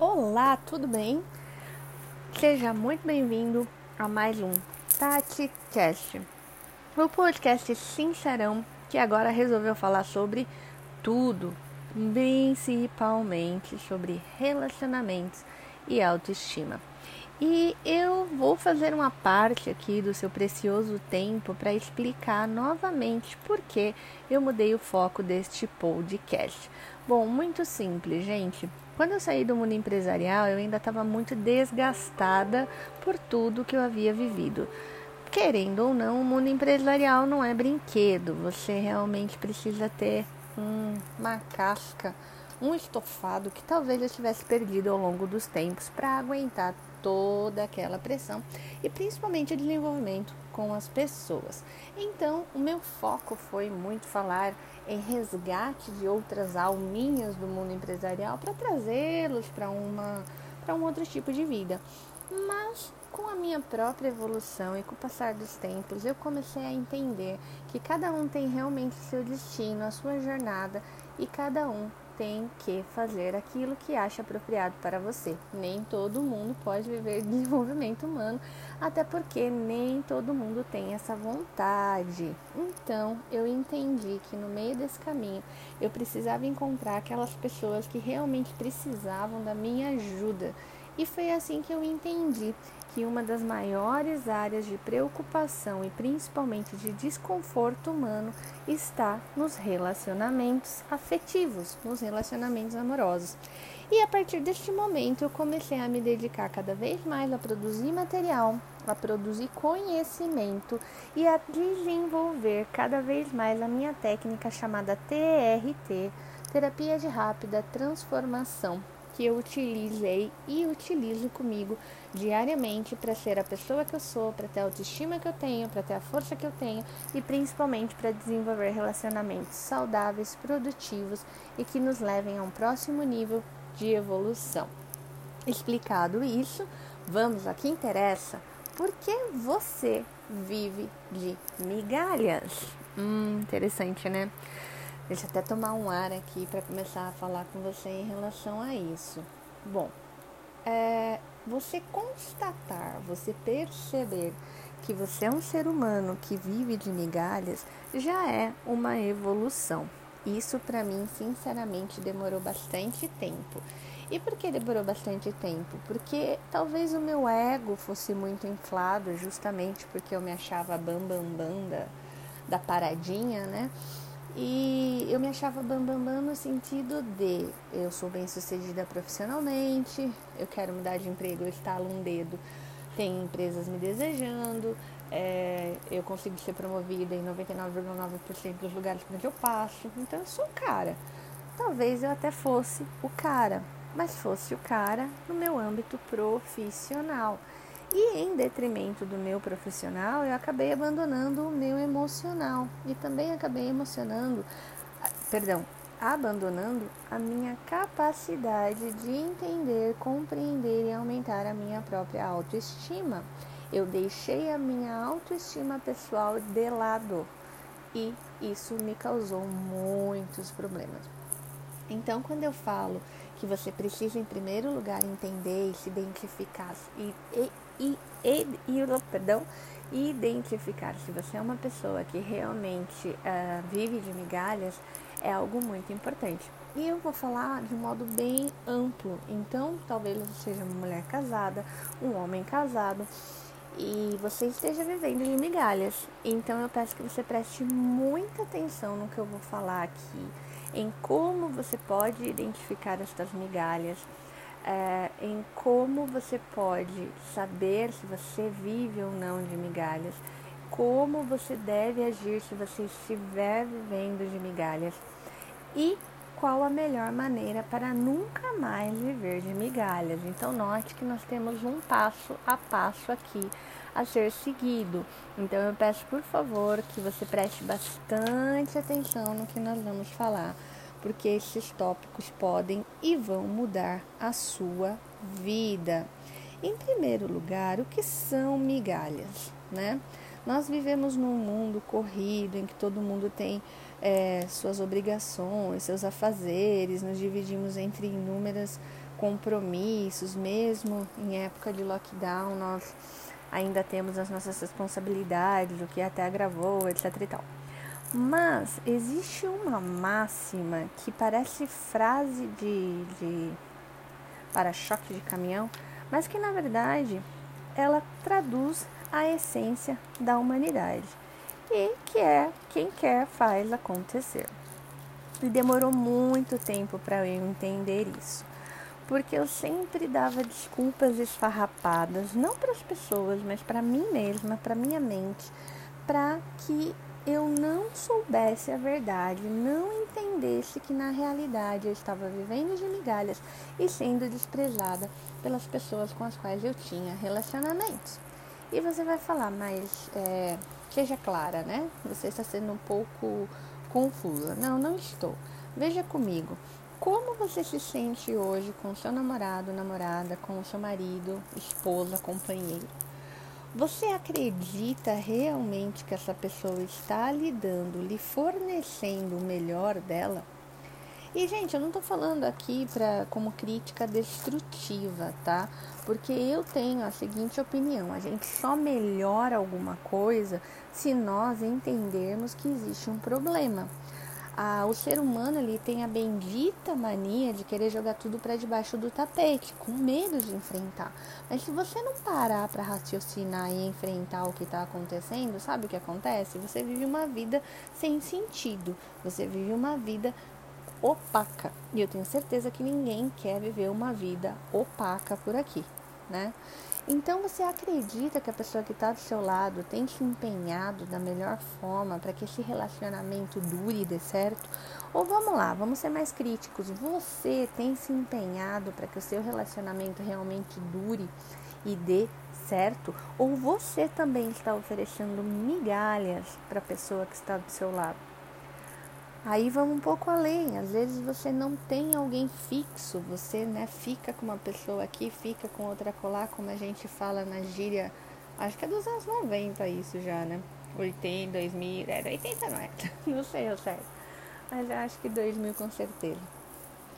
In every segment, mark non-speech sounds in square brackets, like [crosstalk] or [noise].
Olá, tudo bem? Seja muito bem-vindo a mais um Tati Cast, o podcast sincerão que agora resolveu falar sobre tudo, principalmente sobre relacionamentos e autoestima. E eu vou fazer uma parte aqui do seu precioso tempo para explicar novamente por que eu mudei o foco deste podcast. Bom, muito simples, gente. Quando eu saí do mundo empresarial, eu ainda estava muito desgastada por tudo que eu havia vivido. Querendo ou não, o mundo empresarial não é brinquedo. Você realmente precisa ter um, uma casca, um estofado que talvez eu tivesse perdido ao longo dos tempos para aguentar toda aquela pressão e principalmente o desenvolvimento com as pessoas. Então, o meu foco foi muito falar em resgate de outras alminhas do mundo empresarial para trazê-los para uma para um outro tipo de vida. Mas com a minha própria evolução e com o passar dos tempos, eu comecei a entender que cada um tem realmente seu destino, a sua jornada e cada um tem que fazer aquilo que acha apropriado para você. Nem todo mundo pode viver [laughs] desenvolvimento humano, até porque nem todo mundo tem essa vontade. Então, eu entendi que no meio desse caminho eu precisava encontrar aquelas pessoas que realmente precisavam da minha ajuda. E foi assim que eu entendi que uma das maiores áreas de preocupação e principalmente de desconforto humano está nos relacionamentos afetivos, nos relacionamentos amorosos. E a partir deste momento eu comecei a me dedicar cada vez mais a produzir material, a produzir conhecimento e a desenvolver cada vez mais a minha técnica chamada TRT, terapia de rápida transformação que eu utilizei e utilizo comigo diariamente para ser a pessoa que eu sou, para ter a autoestima que eu tenho, para ter a força que eu tenho e principalmente para desenvolver relacionamentos saudáveis, produtivos e que nos levem a um próximo nível de evolução. Explicado isso, vamos a que interessa. Por que você vive de migalhas? Hum, interessante, né? Deixa eu até tomar um ar aqui para começar a falar com você em relação a isso. Bom, é, você constatar, você perceber que você é um ser humano que vive de migalhas já é uma evolução. Isso para mim, sinceramente, demorou bastante tempo. E por que demorou bastante tempo? Porque talvez o meu ego fosse muito inflado, justamente porque eu me achava bambambam bam, da paradinha, né? E eu me achava bambambam bam, bam no sentido de eu sou bem sucedida profissionalmente, eu quero mudar de emprego, eu estalo um dedo, tem empresas me desejando, é, eu consigo ser promovida em 99,9% dos lugares onde eu passo, então eu sou o cara. Talvez eu até fosse o cara, mas fosse o cara no meu âmbito profissional. E em detrimento do meu profissional, eu acabei abandonando o meu emocional e também acabei emocionando, perdão, abandonando a minha capacidade de entender, compreender e aumentar a minha própria autoestima. Eu deixei a minha autoestima pessoal de lado e isso me causou muitos problemas. Então, quando eu falo que você precisa, em primeiro lugar, entender e se identificar e, e e, e, e perdão, identificar se você é uma pessoa que realmente uh, vive de migalhas é algo muito importante. E eu vou falar de um modo bem amplo. Então, talvez você seja uma mulher casada, um homem casado e você esteja vivendo de migalhas. Então, eu peço que você preste muita atenção no que eu vou falar aqui, em como você pode identificar estas migalhas é, em como você pode saber se você vive ou não de migalhas, como você deve agir se você estiver vivendo de migalhas e qual a melhor maneira para nunca mais viver de migalhas. Então, note que nós temos um passo a passo aqui a ser seguido. Então, eu peço por favor que você preste bastante atenção no que nós vamos falar porque esses tópicos podem e vão mudar a sua vida. Em primeiro lugar, o que são migalhas, né? Nós vivemos num mundo corrido em que todo mundo tem é, suas obrigações, seus afazeres, nos dividimos entre inúmeros compromissos, mesmo em época de lockdown, nós ainda temos as nossas responsabilidades, o que até agravou, etc e tal. Mas existe uma máxima que parece frase de, de para-choque de caminhão, mas que na verdade ela traduz a essência da humanidade e que é quem quer faz acontecer. E demorou muito tempo para eu entender isso, porque eu sempre dava desculpas esfarrapadas, não para as pessoas, mas para mim mesma, para minha mente, para que eu não soubesse a verdade, não entendesse que na realidade eu estava vivendo de migalhas e sendo desprezada pelas pessoas com as quais eu tinha relacionamentos. E você vai falar, mas é, seja clara, né? Você está sendo um pouco confusa. Não, não estou. Veja comigo. Como você se sente hoje com seu namorado, namorada, com seu marido, esposa, companheiro? Você acredita realmente que essa pessoa está lhe dando, lhe fornecendo o melhor dela? E, gente, eu não estou falando aqui pra, como crítica destrutiva, tá? Porque eu tenho a seguinte opinião: a gente só melhora alguma coisa se nós entendermos que existe um problema a, o ser humano ele tem a bendita mania de querer jogar tudo para debaixo do tapete, com medo de enfrentar. Mas se você não parar para raciocinar e enfrentar o que está acontecendo, sabe o que acontece? Você vive uma vida sem sentido. Você vive uma vida opaca. E eu tenho certeza que ninguém quer viver uma vida opaca por aqui, né? Então você acredita que a pessoa que está do seu lado tem se empenhado da melhor forma para que esse relacionamento dure e dê certo? Ou vamos lá, vamos ser mais críticos. Você tem se empenhado para que o seu relacionamento realmente dure e dê certo? Ou você também está oferecendo migalhas para a pessoa que está do seu lado? Aí vamos um pouco além. Às vezes você não tem alguém fixo, você né, fica com uma pessoa aqui, fica com outra colar, como a gente fala na gíria. Acho que é dos anos 90 isso já, né? 80, 2000, era 80 não é? [laughs] Não sei eu certo. Mas eu acho que 2000 com certeza.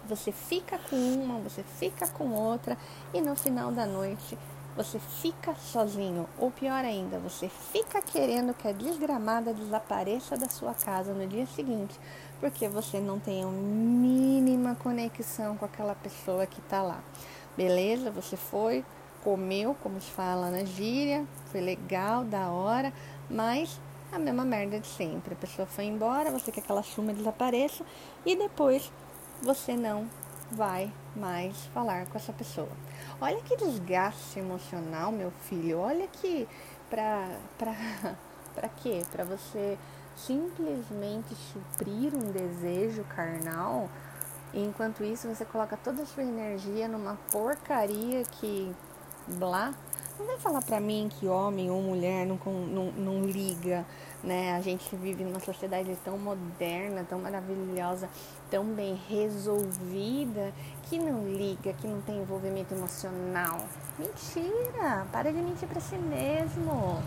Você fica com uma, você fica com outra e no final da noite você fica sozinho, ou pior ainda, você fica querendo que a desgramada desapareça da sua casa no dia seguinte, porque você não tem a mínima conexão com aquela pessoa que está lá. Beleza? Você foi, comeu, como se fala na gíria, foi legal, da hora, mas a mesma merda de sempre. A pessoa foi embora, você quer que ela suma e desapareça, e depois você não vai mais falar com essa pessoa. Olha que desgaste emocional, meu filho. Olha que pra pra [laughs] para quê? Para você simplesmente suprir um desejo carnal, e enquanto isso você coloca toda a sua energia numa porcaria que blá. Não vai falar pra mim que homem ou mulher não, não, não liga né? A gente vive numa sociedade tão moderna, tão maravilhosa, tão bem resolvida, que não liga, que não tem envolvimento emocional. Mentira! Para de mentir para si mesmo.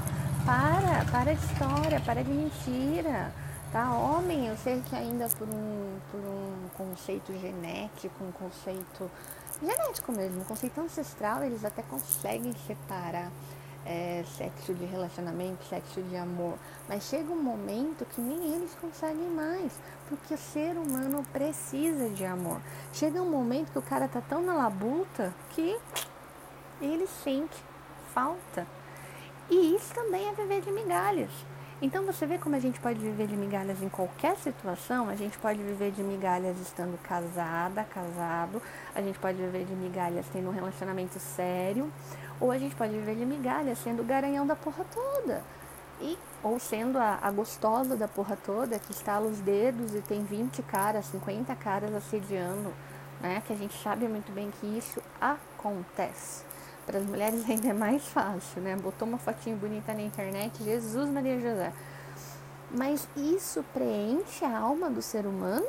Para, para de história, para de mentira. Tá? Homem, eu sei que ainda por um, por um conceito genético, um conceito genético mesmo, conceito ancestral, eles até conseguem separar é, sexo de relacionamento, sexo de amor. Mas chega um momento que nem eles conseguem mais, porque o ser humano precisa de amor. Chega um momento que o cara tá tão na labuta que ele sente falta. E isso também é viver de migalhas. Então você vê como a gente pode viver de migalhas em qualquer situação, a gente pode viver de migalhas estando casada, casado, a gente pode viver de migalhas tendo um relacionamento sério, ou a gente pode viver de migalha, sendo o garanhão da porra toda. E, ou sendo a, a gostosa da porra toda, que estala os dedos e tem 20 caras, 50 caras assediando, né? Que a gente sabe muito bem que isso acontece. Para as mulheres ainda é mais fácil, né? Botou uma fotinha bonita na internet, Jesus Maria José. Mas isso preenche a alma do ser humano?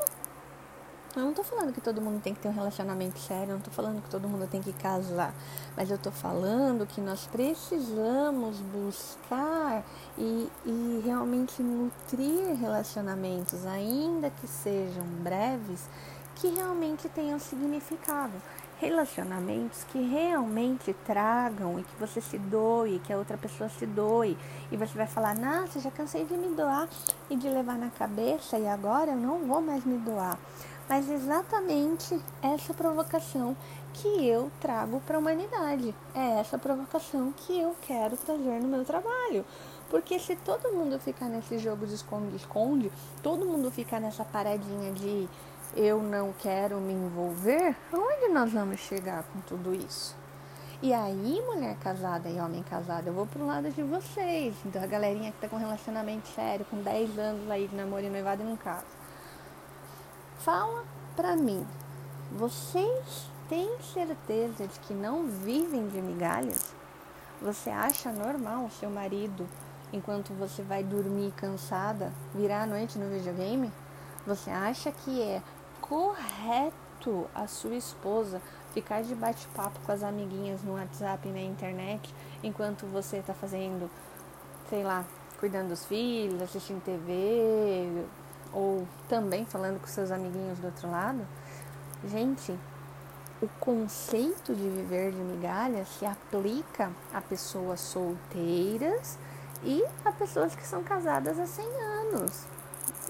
Eu não tô falando que todo mundo tem que ter um relacionamento sério, não tô falando que todo mundo tem que casar, mas eu tô falando que nós precisamos buscar e, e realmente nutrir relacionamentos, ainda que sejam breves, que realmente tenham significado. Relacionamentos que realmente tragam e que você se doe, que a outra pessoa se doe. E você vai falar: Nossa, já cansei de me doar e de levar na cabeça, e agora eu não vou mais me doar mas exatamente essa provocação que eu trago para a humanidade. É essa provocação que eu quero trazer no meu trabalho. Porque se todo mundo ficar nesse jogo de esconde-esconde, todo mundo ficar nessa paradinha de eu não quero me envolver, onde nós vamos chegar com tudo isso? E aí, mulher casada e homem casado, eu vou pro lado de vocês. Então, a galerinha que tá com relacionamento sério, com 10 anos aí de namoro e noivado e não casa. Fala para mim, vocês têm certeza de que não vivem de migalhas? Você acha normal o seu marido, enquanto você vai dormir cansada, virar a noite no videogame? Você acha que é correto a sua esposa ficar de bate-papo com as amiguinhas no WhatsApp e na internet, enquanto você está fazendo, sei lá, cuidando dos filhos, assistindo TV, ou também falando com seus amiguinhos do outro lado, gente, o conceito de viver de migalhas se aplica a pessoas solteiras e a pessoas que são casadas há 100 anos.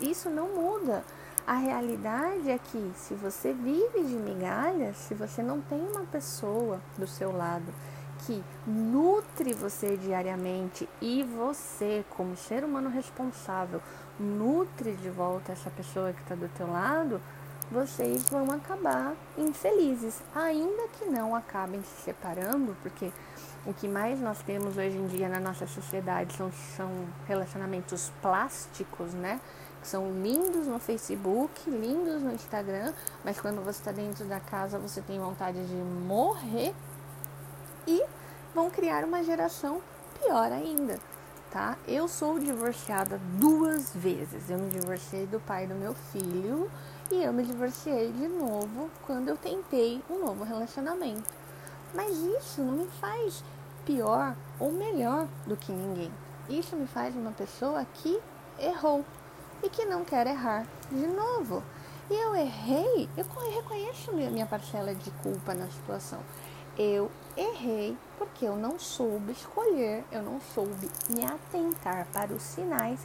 Isso não muda. A realidade é que se você vive de migalhas, se você não tem uma pessoa do seu lado que nutre você diariamente e você, como ser humano responsável, nutre de volta essa pessoa que está do teu lado, vocês vão acabar infelizes, ainda que não acabem se separando, porque o que mais nós temos hoje em dia na nossa sociedade são, são relacionamentos plásticos, né? Que são lindos no Facebook, lindos no Instagram, mas quando você está dentro da casa você tem vontade de morrer e vão criar uma geração pior ainda tá? Eu sou divorciada duas vezes. Eu me divorciei do pai do meu filho e eu me divorciei de novo quando eu tentei um novo relacionamento. Mas isso não me faz pior ou melhor do que ninguém. Isso me faz uma pessoa que errou e que não quer errar de novo. E eu errei, eu reconheço minha parcela de culpa na situação eu errei porque eu não soube escolher, eu não soube me atentar para os sinais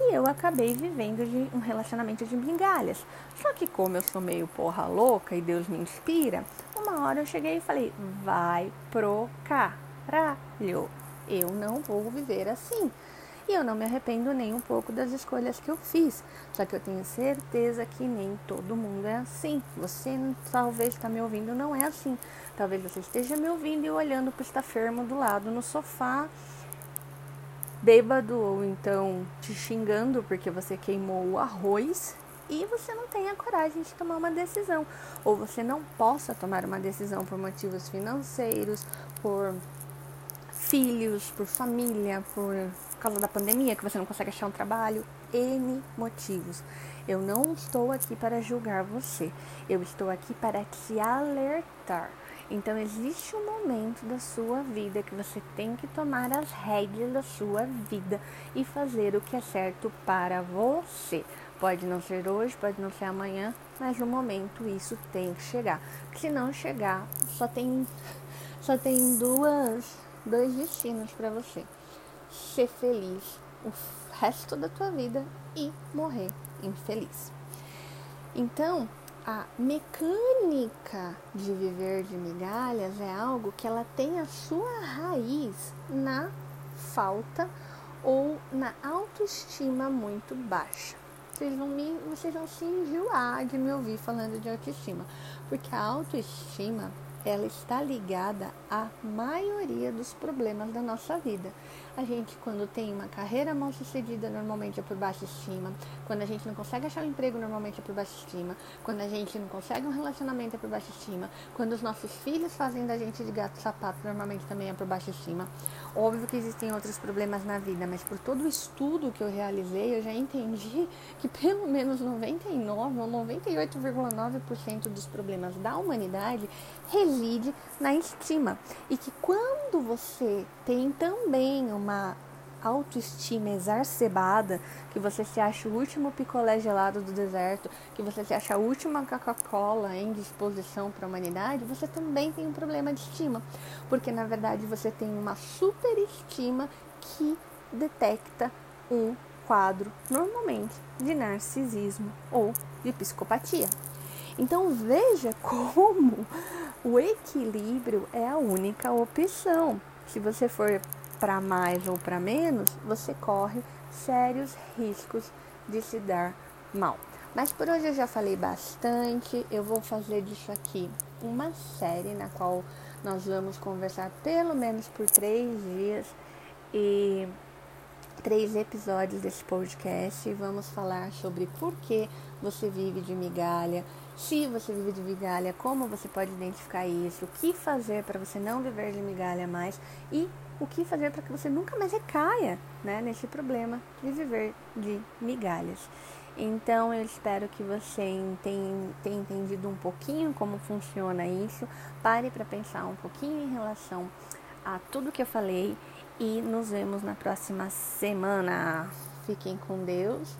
e eu acabei vivendo de um relacionamento de migalhas. Só que como eu sou meio porra louca e Deus me inspira, uma hora eu cheguei e falei: "Vai pro caralho. Eu não vou viver assim". E eu não me arrependo nem um pouco das escolhas que eu fiz. Só que eu tenho certeza que nem todo mundo é assim. Você talvez está me ouvindo, não é assim. Talvez você esteja me ouvindo e olhando para o estafermo do lado no sofá, bêbado ou então te xingando porque você queimou o arroz e você não tem a coragem de tomar uma decisão. Ou você não possa tomar uma decisão por motivos financeiros, por filhos, por família, por causa da pandemia, que você não consegue achar um trabalho, N motivos. Eu não estou aqui para julgar você, eu estou aqui para te alertar. Então, existe um momento da sua vida que você tem que tomar as rédeas da sua vida e fazer o que é certo para você. Pode não ser hoje, pode não ser amanhã, mas no momento isso tem que chegar. Se não chegar, só tem, só tem duas dois destinos para você: ser feliz o resto da tua vida e morrer infeliz. Então, a mecânica de viver de migalhas é algo que ela tem a sua raiz na falta ou na autoestima muito baixa. Vocês vão, me, vocês vão se enjoar de me ouvir falando de autoestima, porque a autoestima ela está ligada à maioria dos problemas da nossa vida. A gente, quando tem uma carreira mal sucedida, normalmente é por baixa estima. Quando a gente não consegue achar um emprego, normalmente é por baixa estima. Quando a gente não consegue um relacionamento, é por baixa estima. Quando os nossos filhos fazem da gente de gato sapato, normalmente também é por baixa estima. Óbvio que existem outros problemas na vida, mas por todo o estudo que eu realizei, eu já entendi [laughs] que pelo menos 99 ou 98,9% dos problemas da humanidade reside na estima. E que quando você tem também uma autoestima exacerbada, que você se acha o último picolé gelado do deserto, que você se acha a última Coca-Cola em disposição para a humanidade, você também tem um problema de estima, porque na verdade você tem uma superestima que detecta um quadro normalmente de narcisismo ou de psicopatia. Então veja [laughs] como o equilíbrio é a única opção. Se você for para mais ou para menos, você corre sérios riscos de se dar mal. Mas por hoje eu já falei bastante. Eu vou fazer disso aqui uma série na qual nós vamos conversar pelo menos por três dias e três episódios desse podcast. E vamos falar sobre por que você vive de migalha, se você vive de migalha, como você pode identificar isso, o que fazer para você não viver de migalha mais e o que fazer para que você nunca mais recaia né, nesse problema de viver de migalhas. Então eu espero que você tenha, tenha entendido um pouquinho como funciona isso. Pare para pensar um pouquinho em relação a tudo que eu falei e nos vemos na próxima semana. Fiquem com Deus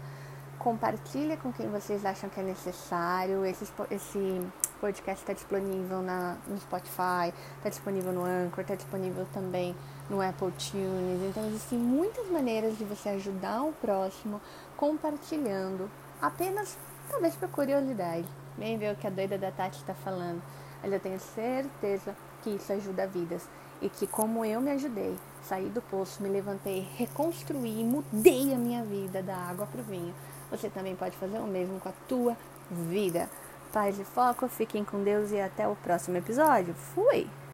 compartilha com quem vocês acham que é necessário. Esse, esse podcast está disponível na, no Spotify, está disponível no Anchor, está disponível também no Apple Tunes. Então existem muitas maneiras de você ajudar o próximo compartilhando, apenas talvez por curiosidade. Vem ver o que a doida da Tati está falando. Mas eu tenho certeza que isso ajuda vidas. E que como eu me ajudei, saí do poço, me levantei, reconstruí, mudei a minha vida da água para o vinho você também pode fazer o mesmo com a tua vida. Paz e foco, fiquem com Deus e até o próximo episódio. Fui!